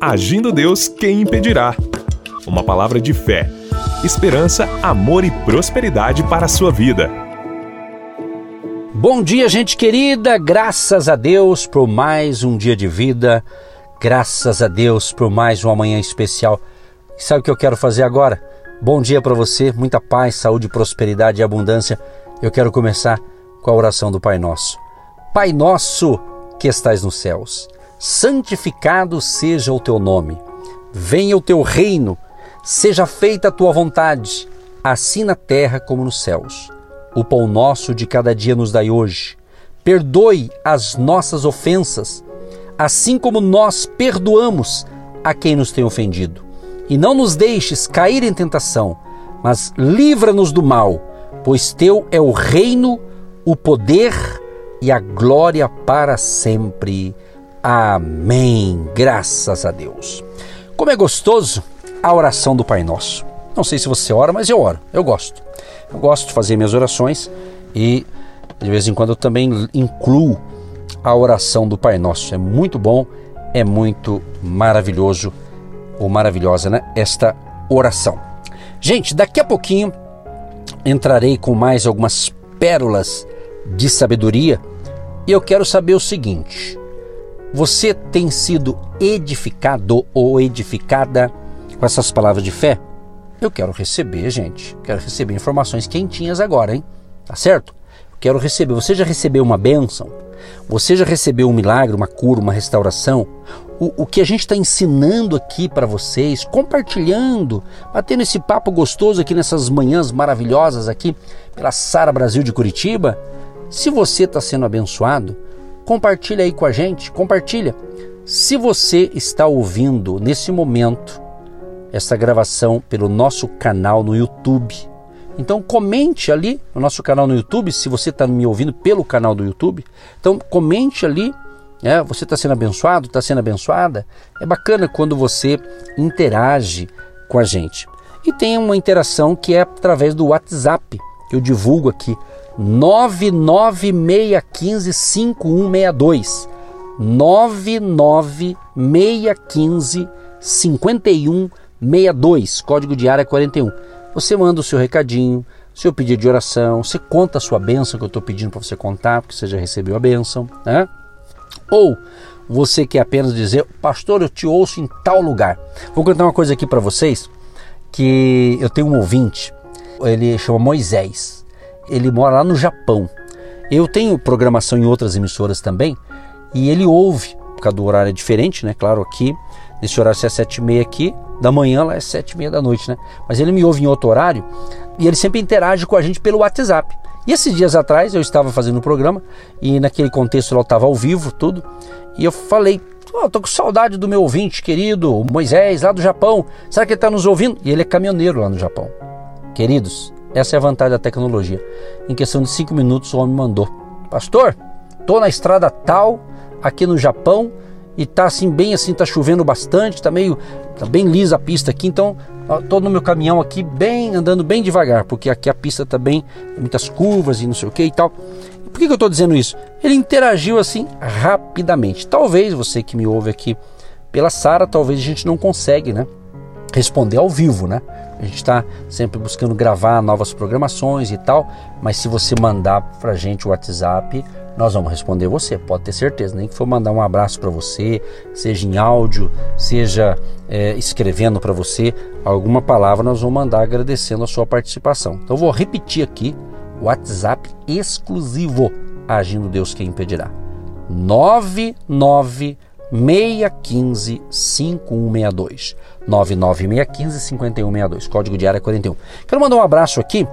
Agindo Deus, quem impedirá? Uma palavra de fé, esperança, amor e prosperidade para a sua vida. Bom dia, gente querida. Graças a Deus por mais um dia de vida. Graças a Deus por mais uma manhã especial. Sabe o que eu quero fazer agora? Bom dia para você, muita paz, saúde, prosperidade e abundância. Eu quero começar com a oração do Pai Nosso. Pai Nosso que estais nos céus, santificado seja o teu nome. Venha o teu reino, seja feita a tua vontade, assim na terra como nos céus. O pão nosso de cada dia nos dai hoje. Perdoe as nossas ofensas, assim como nós perdoamos a quem nos tem ofendido. E não nos deixes cair em tentação, mas livra-nos do mal, pois teu é o reino, o poder e a glória para sempre. Amém. Graças a Deus. Como é gostoso a oração do Pai Nosso. Não sei se você ora, mas eu oro. Eu gosto. Eu gosto de fazer minhas orações e de vez em quando eu também incluo a oração do Pai Nosso. É muito bom, é muito maravilhoso ou maravilhosa, né? Esta oração. Gente, daqui a pouquinho entrarei com mais algumas pérolas de sabedoria e eu quero saber o seguinte: você tem sido edificado ou edificada com essas palavras de fé? Eu quero receber, gente. Quero receber informações quentinhas agora, hein? Tá certo? Quero receber. Você já recebeu uma bênção? Você já recebeu um milagre, uma cura, uma restauração? O, o que a gente está ensinando aqui para vocês, compartilhando, batendo esse papo gostoso aqui nessas manhãs maravilhosas aqui pela Sara Brasil de Curitiba, se você está sendo abençoado, compartilha aí com a gente, compartilha. Se você está ouvindo nesse momento essa gravação pelo nosso canal no YouTube, então comente ali no nosso canal no YouTube, se você está me ouvindo pelo canal do YouTube, então comente ali, é, você está sendo abençoado, está sendo abençoada. É bacana quando você interage com a gente. E tem uma interação que é através do WhatsApp. Eu divulgo aqui 996155162. 996155162. Código de área 41. Você manda o seu recadinho, seu pedido de oração, você conta a sua bênção que eu estou pedindo para você contar, porque você já recebeu a bênção, né? Ou você quer apenas dizer, pastor, eu te ouço em tal lugar. Vou contar uma coisa aqui para vocês, que eu tenho um ouvinte, ele chama Moisés ele mora lá no Japão. Eu tenho programação em outras emissoras também e ele ouve, por causa do horário é diferente, né? Claro, aqui, nesse horário é sete e meia aqui, da manhã lá é sete e meia da noite, né? Mas ele me ouve em outro horário e ele sempre interage com a gente pelo WhatsApp. E esses dias atrás eu estava fazendo um programa e naquele contexto eu estava ao vivo, tudo, e eu falei, oh, tô com saudade do meu ouvinte querido, Moisés, lá do Japão. Será que ele está nos ouvindo? E ele é caminhoneiro lá no Japão. Queridos, essa é a vantagem da tecnologia. Em questão de cinco minutos, o homem mandou: Pastor, tô na estrada tal, aqui no Japão, e tá assim, bem assim, tá chovendo bastante, tá meio. tá bem lisa a pista aqui, então tô no meu caminhão aqui, bem, andando bem devagar, porque aqui a pista tá bem, muitas curvas e não sei o que e tal. Por que, que eu estou dizendo isso? Ele interagiu assim rapidamente. Talvez você que me ouve aqui pela Sara, talvez a gente não consegue, né? Responder ao vivo, né? A gente está sempre buscando gravar novas programações e tal, mas se você mandar para gente o WhatsApp, nós vamos responder você, pode ter certeza. Nem que for mandar um abraço para você, seja em áudio, seja é, escrevendo para você alguma palavra, nós vamos mandar agradecendo a sua participação. Então eu vou repetir aqui WhatsApp exclusivo, agindo Deus quem impedirá. 99 615 5162. 99615 5162, código de área 41. Quero mandar um abraço aqui,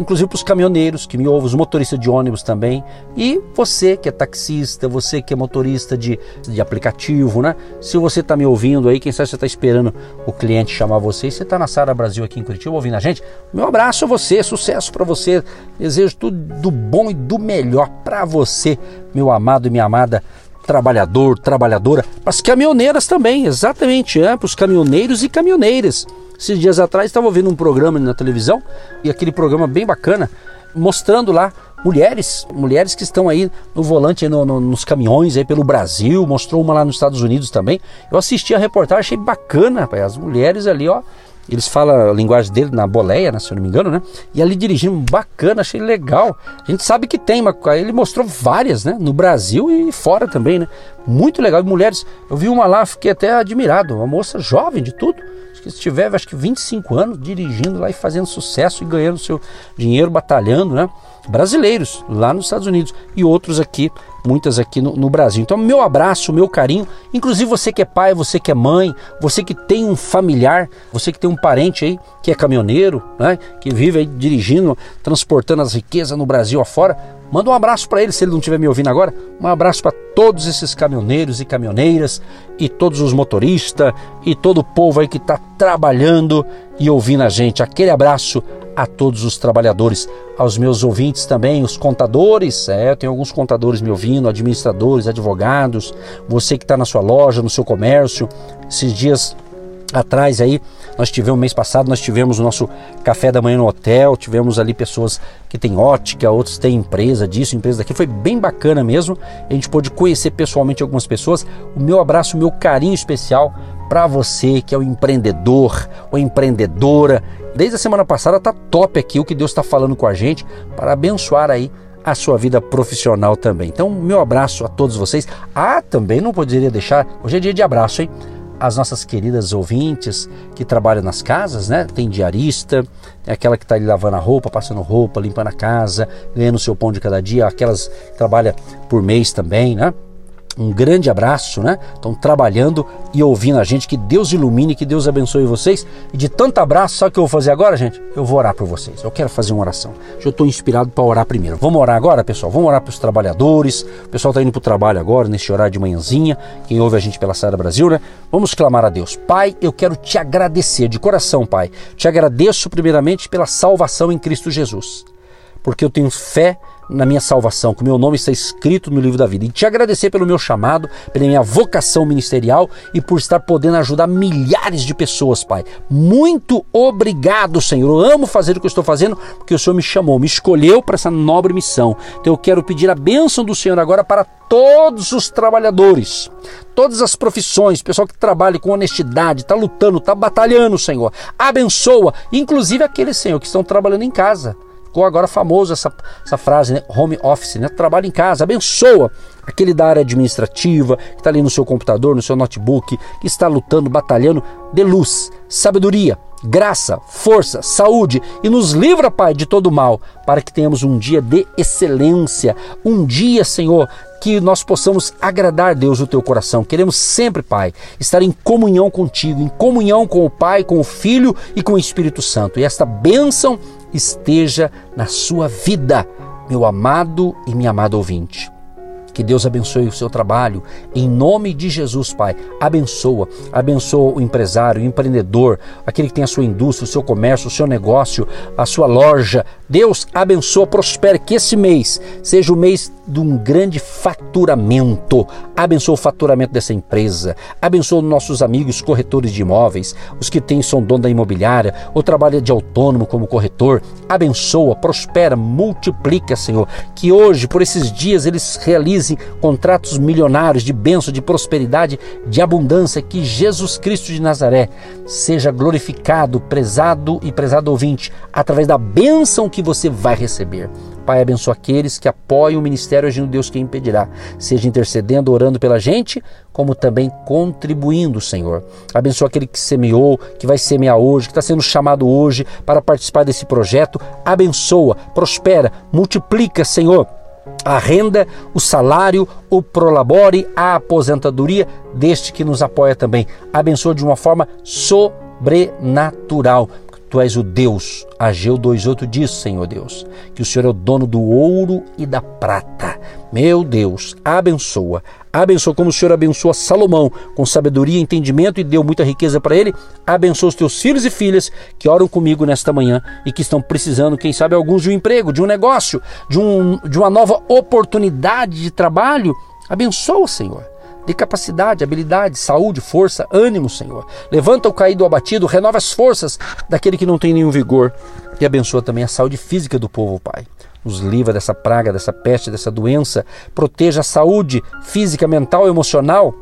inclusive para os caminhoneiros que me ouvem, os motoristas de ônibus também, e você que é taxista, você que é motorista de, de aplicativo, né? Se você está me ouvindo aí, quem sabe você está esperando o cliente chamar você, e você está na Sara Brasil aqui em Curitiba ouvindo a gente, meu abraço a você, sucesso para você, desejo tudo do bom e do melhor para você, meu amado e minha amada trabalhador, trabalhadora, as caminhoneiras também, exatamente, é, para os caminhoneiros e caminhoneiras. Esses dias atrás estava ouvindo um programa na televisão e aquele programa bem bacana, mostrando lá mulheres, mulheres que estão aí no volante, no, no, nos caminhões aí pelo Brasil, mostrou uma lá nos Estados Unidos também. Eu assisti a reportagem, achei bacana, rapaz, as mulheres ali, ó, eles falam a linguagem dele na boleia, né, se eu não me engano, né? E ali dirigindo, bacana, achei legal. A gente sabe que tem, mas ele mostrou várias, né? No Brasil e fora também, né? Muito legal. Mulheres, eu vi uma lá, fiquei até admirado. Uma moça jovem de tudo. Acho que tiver, acho que 25 anos, dirigindo lá e fazendo sucesso e ganhando seu dinheiro, batalhando, né? Brasileiros lá nos Estados Unidos e outros aqui muitas aqui no, no, Brasil. Então, meu abraço, meu carinho, inclusive você que é pai, você que é mãe, você que tem um familiar, você que tem um parente aí que é caminhoneiro, né, que vive aí dirigindo, transportando as riquezas no Brasil afora, manda um abraço para ele, se ele não estiver me ouvindo agora, um abraço para todos esses caminhoneiros e caminhoneiras e todos os motoristas e todo o povo aí que está trabalhando e ouvindo a gente. Aquele abraço a todos os trabalhadores, aos meus ouvintes também, os contadores, é, tenho alguns contadores me ouvindo, administradores, advogados, você que está na sua loja, no seu comércio, esses dias atrás aí, nós tivemos, mês passado, nós tivemos o nosso café da manhã no hotel, tivemos ali pessoas que têm ótica, outros têm empresa disso, empresa daqui, foi bem bacana mesmo, a gente pôde conhecer pessoalmente algumas pessoas, o meu abraço, o meu carinho especial para você que é o empreendedor ou empreendedora. Desde a semana passada tá top aqui o que Deus está falando com a gente para abençoar aí a sua vida profissional também. Então, meu abraço a todos vocês. Ah, também não poderia deixar, hoje é dia de abraço, hein? As nossas queridas ouvintes que trabalham nas casas, né? Tem diarista, tem aquela que está ali lavando a roupa, passando roupa, limpando a casa, ganhando o seu pão de cada dia, aquelas que trabalham por mês também, né? Um grande abraço, né? Estão trabalhando e ouvindo a gente. Que Deus ilumine, que Deus abençoe vocês. E de tanto abraço, sabe o que eu vou fazer agora, gente? Eu vou orar por vocês. Eu quero fazer uma oração. Eu estou inspirado para orar primeiro. Vamos orar agora, pessoal? Vamos orar para os trabalhadores. O pessoal está indo para o trabalho agora, nesse horário de manhãzinha. Quem ouve a gente pela Sara Brasil, né? Vamos clamar a Deus. Pai, eu quero te agradecer de coração, Pai. Te agradeço primeiramente pela salvação em Cristo Jesus. Porque eu tenho fé na minha salvação, que o meu nome está escrito no livro da vida. E te agradecer pelo meu chamado, pela minha vocação ministerial e por estar podendo ajudar milhares de pessoas, Pai. Muito obrigado, Senhor. Eu amo fazer o que eu estou fazendo porque o Senhor me chamou, me escolheu para essa nobre missão. Então eu quero pedir a bênção do Senhor agora para todos os trabalhadores, todas as profissões, pessoal que trabalha com honestidade, está lutando, está batalhando, Senhor. Abençoa, inclusive aqueles, Senhor, que estão trabalhando em casa ficou agora famoso essa, essa frase, né? home office, né? trabalho em casa, abençoa aquele da área administrativa, que está ali no seu computador, no seu notebook, que está lutando, batalhando, de luz, sabedoria, graça, força, saúde e nos livra, Pai, de todo mal, para que tenhamos um dia de excelência, um dia, Senhor, que nós possamos agradar Deus o teu coração. Queremos sempre, Pai, estar em comunhão contigo, em comunhão com o Pai, com o Filho e com o Espírito Santo. E esta bênção esteja na sua vida, meu amado e minha amada ouvinte. Que Deus abençoe o seu trabalho. Em nome de Jesus, Pai. Abençoa. Abençoa o empresário, o empreendedor, aquele que tem a sua indústria, o seu comércio, o seu negócio, a sua loja. Deus abençoa, prospere. Que esse mês seja o mês de um grande faturamento. Abençoa o faturamento dessa empresa. Abençoa nossos amigos corretores de imóveis, os que têm são dono da imobiliária ou trabalha de autônomo como corretor. Abençoa, prospera, multiplica, Senhor. Que hoje, por esses dias, eles realizem contratos milionários de bênção, de prosperidade, de abundância. Que Jesus Cristo de Nazaré seja glorificado, prezado e prezado ouvinte, através da bênção que você vai receber. Pai, abençoa aqueles que apoiam o ministério Agindo Deus Quem Impedirá, seja intercedendo, orando pela gente, como também contribuindo, Senhor. Abençoa aquele que semeou, que vai semear hoje, que está sendo chamado hoje para participar desse projeto. Abençoa, prospera, multiplica, Senhor a renda, o salário, o prolabore, a aposentadoria deste que nos apoia também. Abençoa de uma forma sobrenatural. Tu és o Deus. Ageu 2,8 diz, Senhor Deus, que o Senhor é o dono do ouro e da prata. Meu Deus, abençoa. Abençoa como o Senhor abençoa Salomão com sabedoria e entendimento e deu muita riqueza para ele. Abençoa os teus filhos e filhas que oram comigo nesta manhã e que estão precisando, quem sabe, alguns de um emprego, de um negócio, de, um, de uma nova oportunidade de trabalho. Abençoa, Senhor de capacidade, habilidade, saúde, força, ânimo, Senhor. Levanta o caído abatido, renova as forças daquele que não tem nenhum vigor e abençoa também a saúde física do povo, Pai. nos livra dessa praga, dessa peste, dessa doença, proteja a saúde física, mental, emocional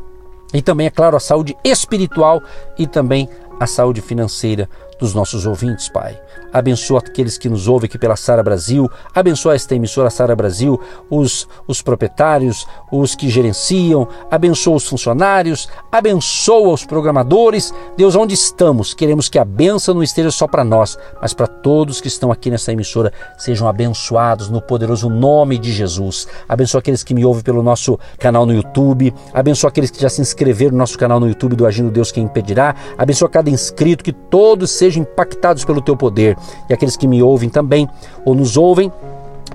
e também, é claro, a saúde espiritual e também a saúde financeira dos nossos ouvintes, Pai. Abençoa aqueles que nos ouvem aqui pela Sara Brasil, abençoa esta emissora Sara Brasil, os, os proprietários, os que gerenciam, abençoa os funcionários, abençoa os programadores. Deus, onde estamos, queremos que a benção não esteja só para nós, mas para todos que estão aqui nessa emissora, sejam abençoados no poderoso nome de Jesus. Abençoa aqueles que me ouvem pelo nosso canal no YouTube, abençoa aqueles que já se inscreveram no nosso canal no YouTube do Agindo Deus Quem Impedirá, abençoa cada inscrito, que todos sejam impactados pelo teu poder e aqueles que me ouvem também ou nos ouvem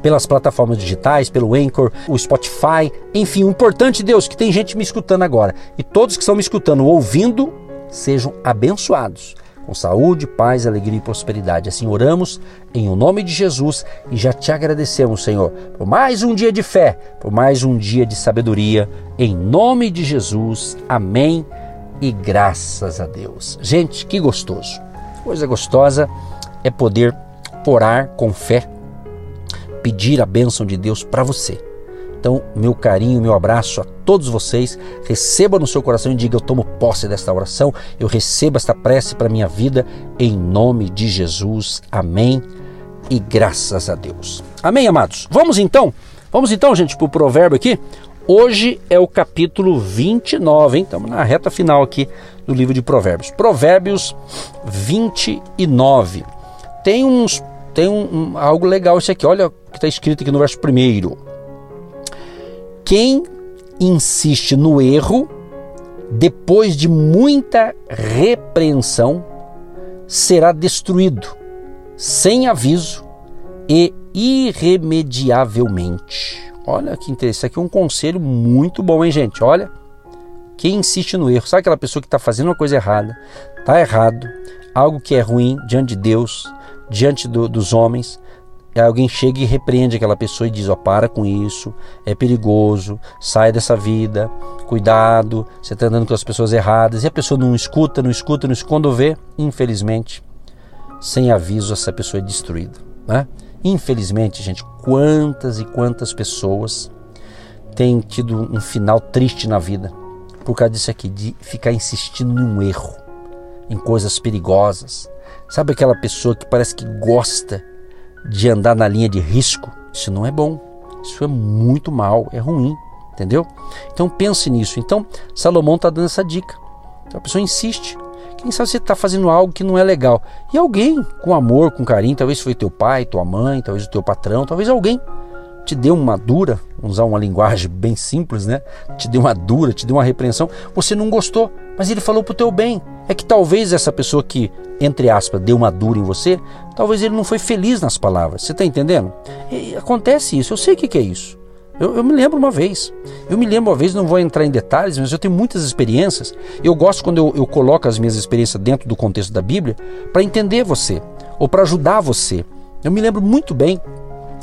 pelas plataformas digitais, pelo Anchor, o Spotify, enfim, o importante, Deus, que tem gente me escutando agora. E todos que estão me escutando, ouvindo, sejam abençoados. Com saúde, paz, alegria e prosperidade. Assim oramos em o nome de Jesus e já te agradecemos, Senhor, por mais um dia de fé, por mais um dia de sabedoria. Em nome de Jesus. Amém. E graças a Deus. Gente, que gostoso. Coisa gostosa é poder orar com fé, pedir a bênção de Deus para você. Então, meu carinho, meu abraço a todos vocês. Receba no seu coração e diga: Eu tomo posse desta oração, eu recebo esta prece para minha vida, em nome de Jesus. Amém. E graças a Deus. Amém, amados? Vamos então, vamos então, gente, para o provérbio aqui. Hoje é o capítulo 29, hein? Estamos na reta final aqui do livro de Provérbios. Provérbios 29 tem uns tem um, um, algo legal isso aqui. Olha o que está escrito aqui no verso primeiro. Quem insiste no erro depois de muita repreensão será destruído sem aviso e irremediavelmente. Olha que interessante, aqui é um conselho muito bom, hein, gente? Olha, quem insiste no erro, sabe aquela pessoa que está fazendo uma coisa errada, está errado, algo que é ruim diante de Deus, diante do, dos homens, alguém chega e repreende aquela pessoa e diz: Ó, oh, para com isso, é perigoso, sai dessa vida, cuidado, você está andando com as pessoas erradas. E a pessoa não escuta, não escuta, não escuta. Quando vê, infelizmente, sem aviso, essa pessoa é destruída. Né? Infelizmente, gente, quantas e quantas pessoas têm tido um final triste na vida por causa disso aqui, de ficar insistindo num erro, em coisas perigosas, Sabe aquela pessoa que parece que gosta de andar na linha de risco? Isso não é bom. Isso é muito mal, é ruim, entendeu? Então pense nisso. Então Salomão está dando essa dica. Então a pessoa insiste. Quem sabe você está fazendo algo que não é legal. E alguém com amor, com carinho, talvez foi teu pai, tua mãe, talvez o teu patrão, talvez alguém te deu uma dura, usar uma linguagem bem simples, né? Te deu uma dura, te deu uma repreensão, você não gostou, mas ele falou para o teu bem. É que talvez essa pessoa que, entre aspas, deu uma dura em você, talvez ele não foi feliz nas palavras. Você está entendendo? E acontece isso, eu sei o que, que é isso. Eu, eu, me lembro uma vez. Eu me lembro uma vez, não vou entrar em detalhes, mas eu tenho muitas experiências. Eu gosto quando eu, eu coloco as minhas experiências dentro do contexto da Bíblia para entender você ou para ajudar você. Eu me lembro muito bem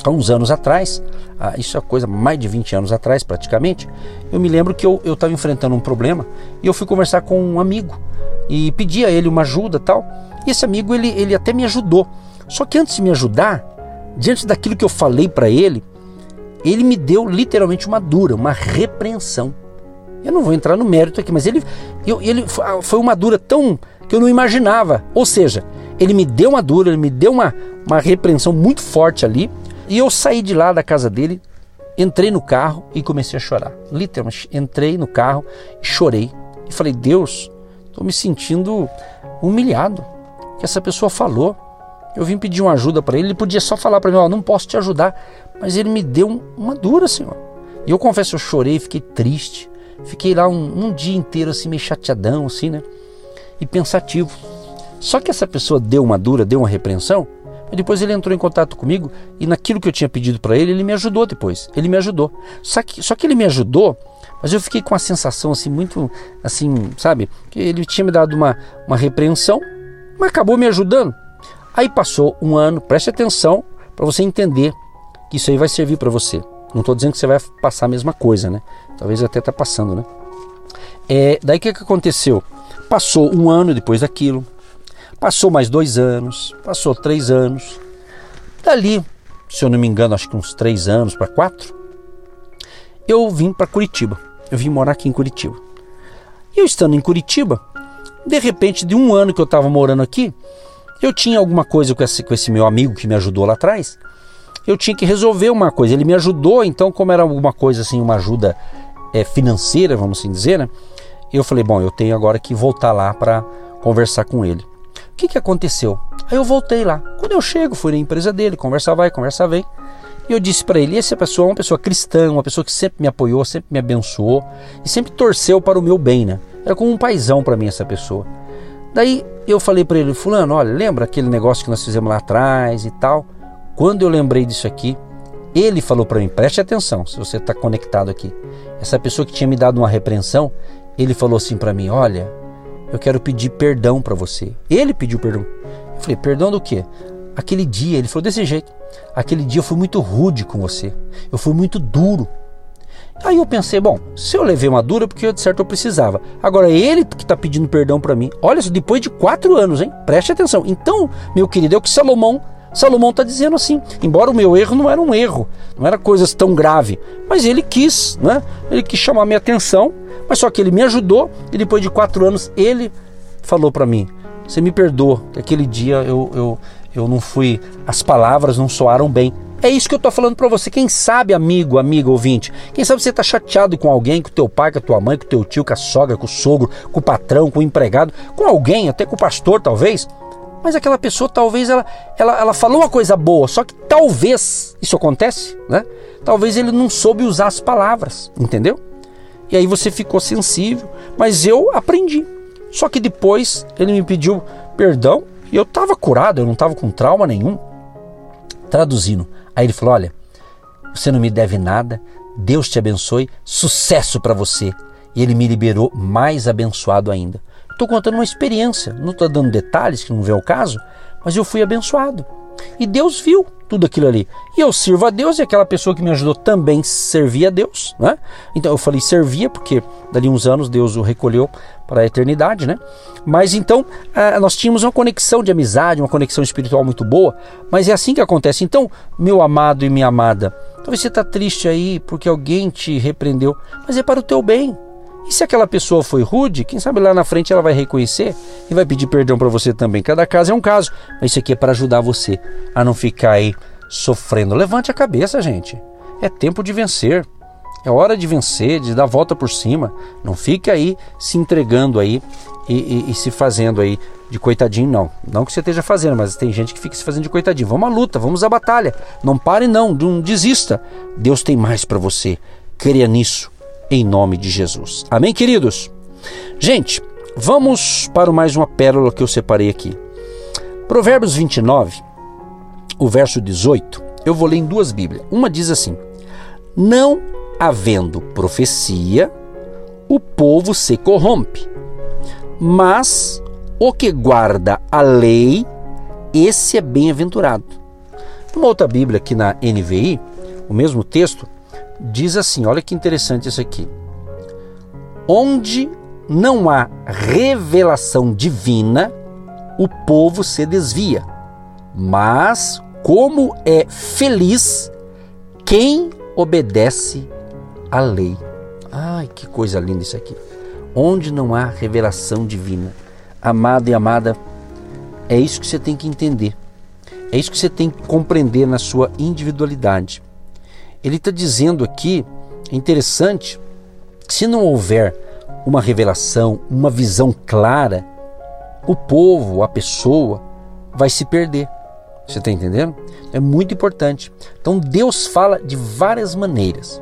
há uns anos atrás, ah, isso é coisa mais de 20 anos atrás praticamente, eu me lembro que eu estava enfrentando um problema e eu fui conversar com um amigo e pedi a ele uma ajuda tal. E esse amigo ele, ele até me ajudou. Só que antes de me ajudar, diante daquilo que eu falei para ele, ele me deu literalmente uma dura, uma repreensão. Eu não vou entrar no mérito aqui, mas ele, eu, ele foi uma dura tão que eu não imaginava. Ou seja, ele me deu uma dura, ele me deu uma, uma repreensão muito forte ali. E eu saí de lá da casa dele, entrei no carro e comecei a chorar. Literalmente, entrei no carro e chorei. E falei, Deus, estou me sentindo humilhado. Que essa pessoa falou. Eu vim pedir uma ajuda para ele, ele podia só falar para mim, ó, não posso te ajudar. Mas ele me deu uma dura, Senhor. E eu confesso, eu chorei, fiquei triste. Fiquei lá um, um dia inteiro assim, meio chateadão, assim, né? E pensativo. Só que essa pessoa deu uma dura, deu uma repreensão, e depois ele entrou em contato comigo e naquilo que eu tinha pedido para ele, ele me ajudou depois. Ele me ajudou. Só que, só que ele me ajudou, mas eu fiquei com a sensação assim, muito assim, sabe? Que ele tinha me dado uma, uma repreensão, mas acabou me ajudando. Aí passou um ano, preste atenção para você entender que isso aí vai servir para você. Não estou dizendo que você vai passar a mesma coisa, né? Talvez até está passando, né? É, daí o que, que aconteceu? Passou um ano depois daquilo, Passou mais dois anos, passou três anos. Dali se eu não me engano, acho que uns três anos para quatro, eu vim para Curitiba. Eu vim morar aqui em Curitiba. E eu estando em Curitiba, de repente, de um ano que eu estava morando aqui, eu tinha alguma coisa com esse, com esse meu amigo que me ajudou lá atrás. Eu tinha que resolver uma coisa. Ele me ajudou, então, como era alguma coisa assim, uma ajuda é, financeira, vamos assim dizer, né? Eu falei, bom, eu tenho agora que voltar lá para conversar com ele. O que, que aconteceu? Aí eu voltei lá. Quando eu chego, fui na empresa dele, conversa vai, conversa vem. E eu disse para ele: essa pessoa é uma pessoa cristã, uma pessoa que sempre me apoiou, sempre me abençoou e sempre torceu para o meu bem, né? Era como um paizão para mim essa pessoa. Daí eu falei para ele: Fulano, olha, lembra aquele negócio que nós fizemos lá atrás e tal? Quando eu lembrei disso aqui, ele falou para mim: preste atenção, se você está conectado aqui. Essa pessoa que tinha me dado uma repreensão, ele falou assim para mim: olha, eu quero pedir perdão para você. Ele pediu perdão. Eu falei: perdão do quê? Aquele dia, ele falou desse jeito. Aquele dia eu fui muito rude com você. Eu fui muito duro. Aí eu pensei, bom, se eu levei uma dura, porque de certo eu precisava. Agora ele que está pedindo perdão para mim. Olha, depois de quatro anos, hein? Preste atenção. Então, meu querido, é o que Salomão Salomão está dizendo assim, embora o meu erro não era um erro, não era coisas tão grave, mas ele quis, né? Ele quis chamar minha atenção, mas só que ele me ajudou e depois de quatro anos ele falou para mim: você me perdoa, que aquele dia eu, eu, eu não fui, as palavras não soaram bem. É isso que eu estou falando para você. Quem sabe, amigo, amigo ouvinte, quem sabe você está chateado com alguém, com teu pai, com a tua mãe, com teu tio, com a sogra, com o sogro, com o patrão, com o empregado, com alguém, até com o pastor, talvez. Mas aquela pessoa, talvez, ela, ela, ela falou uma coisa boa, só que talvez, isso acontece, né? Talvez ele não soube usar as palavras, entendeu? E aí você ficou sensível, mas eu aprendi. Só que depois ele me pediu perdão e eu estava curado, eu não estava com trauma nenhum. Traduzindo, aí ele falou: Olha, você não me deve nada, Deus te abençoe, sucesso para você. E ele me liberou mais abençoado ainda. Estou contando uma experiência, não estou dando detalhes que não vê o caso, mas eu fui abençoado. E Deus viu tudo aquilo ali. E eu sirvo a Deus e aquela pessoa que me ajudou também servia a Deus, né? Então eu falei servia porque dali uns anos Deus o recolheu para a eternidade, né? Mas então nós tínhamos uma conexão de amizade, uma conexão espiritual muito boa, mas é assim que acontece. Então, meu amado e minha amada, talvez você está triste aí porque alguém te repreendeu, mas é para o teu bem. E se aquela pessoa foi rude, quem sabe lá na frente ela vai reconhecer e vai pedir perdão para você também. Cada caso é um caso, mas isso aqui é para ajudar você a não ficar aí sofrendo. Levante a cabeça, gente. É tempo de vencer. É hora de vencer, de dar a volta por cima. Não fique aí se entregando aí e, e, e, se fazendo aí de coitadinho, não. Não que você esteja fazendo, mas tem gente que fica se fazendo de coitadinho. Vamos à luta, vamos à batalha. Não pare, não, não desista. Deus tem mais para você. Creia nisso em nome de Jesus. Amém, queridos? Gente, vamos para mais uma pérola que eu separei aqui. Provérbios 29, o verso 18, eu vou ler em duas Bíblias. Uma diz assim: Não havendo profecia, o povo se corrompe, mas o que guarda a lei, esse é bem-aventurado. Uma outra Bíblia aqui na NVI, o mesmo texto, diz assim: olha que interessante isso aqui. Onde não há revelação divina, o povo se desvia. Mas como é feliz quem obedece à lei. Ai, que coisa linda isso aqui. Onde não há revelação divina. Amado e amada, é isso que você tem que entender. É isso que você tem que compreender na sua individualidade. Ele está dizendo aqui, interessante, se não houver uma revelação, uma visão clara, o povo, a pessoa, vai se perder. Você está entendendo? É muito importante. Então Deus fala de várias maneiras.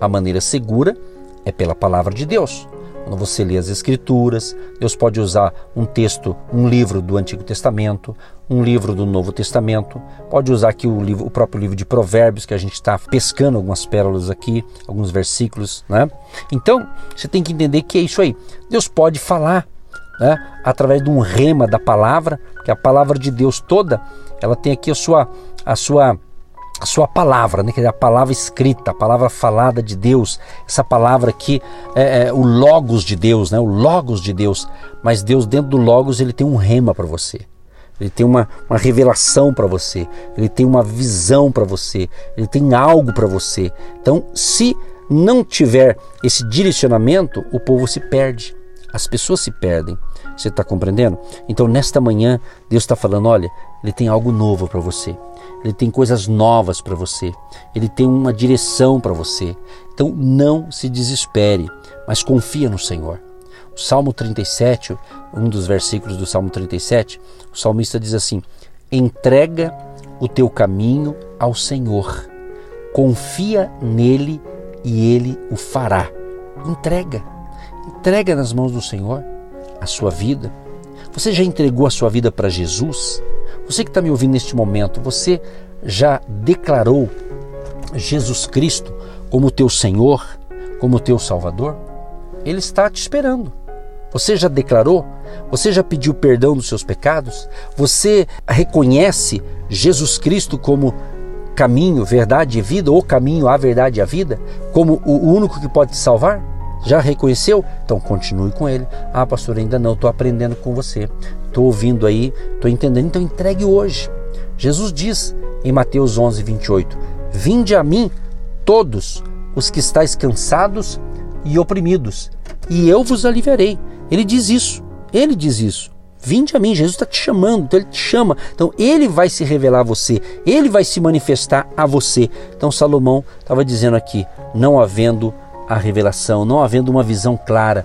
A maneira segura é pela palavra de Deus. Quando você lê as Escrituras, Deus pode usar um texto, um livro do Antigo Testamento, um livro do Novo Testamento, pode usar aqui o, livro, o próprio livro de Provérbios, que a gente está pescando algumas pérolas aqui, alguns versículos. Né? Então, você tem que entender que é isso aí. Deus pode falar né, através de um rema da palavra, que a palavra de Deus toda, ela tem aqui a sua, a sua a sua palavra, né? que é a palavra escrita, a palavra falada de Deus, essa palavra aqui é, é, o logos de Deus, né? o logos de Deus. Mas Deus dentro do logos ele tem um rema para você. ele tem uma, uma revelação para você, ele tem uma visão para você, ele tem algo para você. Então, se não tiver esse direcionamento, o povo se perde, as pessoas se perdem. Você está compreendendo? Então, nesta manhã, Deus está falando: olha, Ele tem algo novo para você, Ele tem coisas novas para você, Ele tem uma direção para você. Então, não se desespere, mas confia no Senhor. O Salmo 37, um dos versículos do Salmo 37, o salmista diz assim: entrega o teu caminho ao Senhor, confia nele e ele o fará. Entrega, entrega nas mãos do Senhor a sua vida? Você já entregou a sua vida para Jesus? Você que está me ouvindo neste momento, você já declarou Jesus Cristo como teu Senhor, como teu Salvador? Ele está te esperando. Você já declarou? Você já pediu perdão dos seus pecados? Você reconhece Jesus Cristo como caminho, verdade e vida, ou caminho, a verdade e a vida, como o único que pode te salvar? Já reconheceu? Então continue com ele. Ah, pastor, ainda não, estou aprendendo com você. Estou ouvindo aí, estou entendendo. Então entregue hoje. Jesus diz em Mateus 11, 28: Vinde a mim todos os que estáis cansados e oprimidos, e eu vos aliviarei. Ele diz isso. Ele diz isso. Vinde a mim, Jesus está te chamando, então ele te chama. Então ele vai se revelar a você, ele vai se manifestar a você. Então Salomão estava dizendo aqui: não havendo a revelação, não havendo uma visão clara,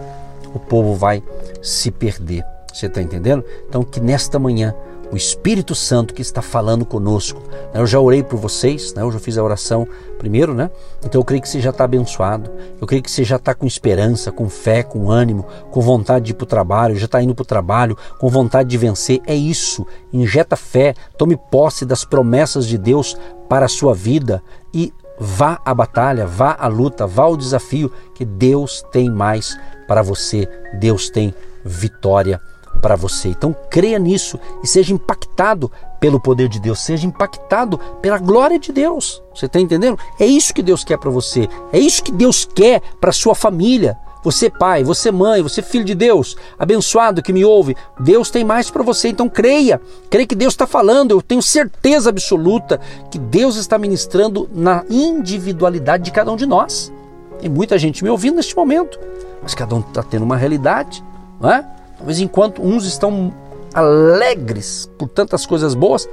o povo vai se perder. Você está entendendo? Então, que nesta manhã o Espírito Santo que está falando conosco. Né? Eu já orei por vocês, né? eu já fiz a oração primeiro, né? Então eu creio que você já está abençoado, eu creio que você já está com esperança, com fé, com ânimo, com vontade de ir para o trabalho, já está indo para o trabalho, com vontade de vencer. É isso. Injeta fé, tome posse das promessas de Deus para a sua vida e Vá à batalha, vá à luta, vá ao desafio, que Deus tem mais para você, Deus tem vitória para você. Então creia nisso e seja impactado pelo poder de Deus, seja impactado pela glória de Deus. Você está entendendo? É isso que Deus quer para você, é isso que Deus quer para sua família. Você pai, você mãe, você filho de Deus, abençoado que me ouve, Deus tem mais para você, então creia. Creia que Deus está falando, eu tenho certeza absoluta que Deus está ministrando na individualidade de cada um de nós. Tem muita gente me ouvindo neste momento, mas cada um está tendo uma realidade, não é? Talvez enquanto uns estão alegres por tantas coisas boas,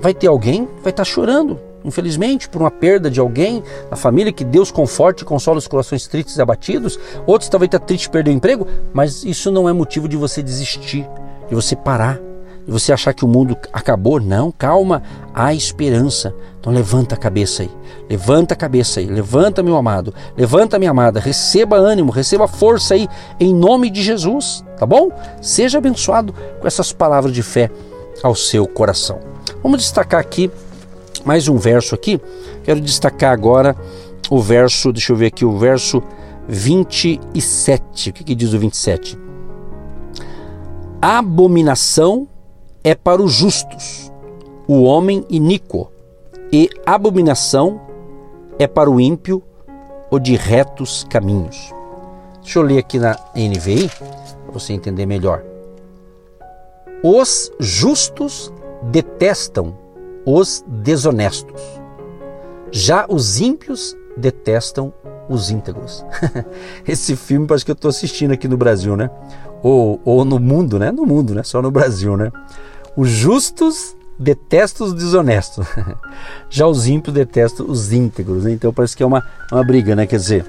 vai ter alguém que vai estar tá chorando, infelizmente, por uma perda de alguém na família, que Deus conforte e console os corações tristes e abatidos. Outros talvez está triste perder o emprego, mas isso não é motivo de você desistir, de você parar, de você achar que o mundo acabou. Não, calma, há esperança. Então levanta a cabeça aí, levanta a cabeça aí, levanta meu amado, levanta minha amada, receba ânimo, receba força aí, em nome de Jesus, tá bom? Seja abençoado com essas palavras de fé ao seu coração. Vamos destacar aqui mais um verso aqui. Quero destacar agora o verso, deixa eu ver aqui, o verso 27. O que, que diz o 27? Abominação é para os justos, o homem iníquo, e abominação é para o ímpio, o de retos caminhos. Deixa eu ler aqui na NVI, para você entender melhor. Os justos detestam os desonestos. Já os ímpios detestam os íntegros. Esse filme parece que eu estou assistindo aqui no Brasil, né? Ou, ou no mundo, né? No mundo, né? Só no Brasil, né? Os justos detestam os desonestos. Já os ímpios detestam os íntegros. Né? Então parece que é uma, uma briga, né? Quer dizer,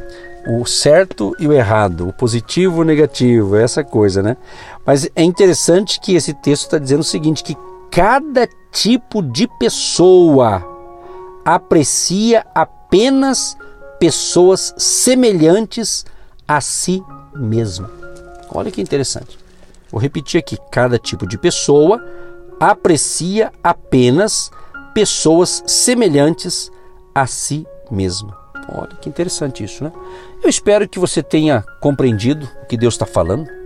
o certo e o errado, o positivo e o negativo, essa coisa, né? Mas é interessante que esse texto está dizendo o seguinte: que cada tipo de pessoa aprecia apenas pessoas semelhantes a si mesmo. Olha que interessante. Vou repetir aqui: cada tipo de pessoa aprecia apenas pessoas semelhantes a si mesma. Olha que interessante isso, né? Eu espero que você tenha compreendido o que Deus está falando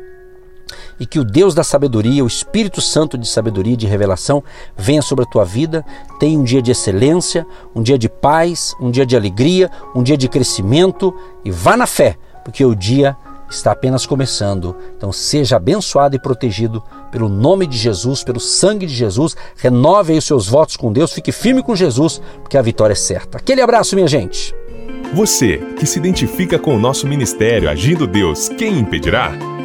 e que o Deus da sabedoria, o Espírito Santo de sabedoria e de revelação venha sobre a tua vida. Tenha um dia de excelência, um dia de paz, um dia de alegria, um dia de crescimento e vá na fé, porque o dia está apenas começando. Então seja abençoado e protegido pelo nome de Jesus, pelo sangue de Jesus. Renove aí os seus votos com Deus, fique firme com Jesus, porque a vitória é certa. Aquele abraço, minha gente. Você que se identifica com o nosso ministério Agindo Deus, quem impedirá?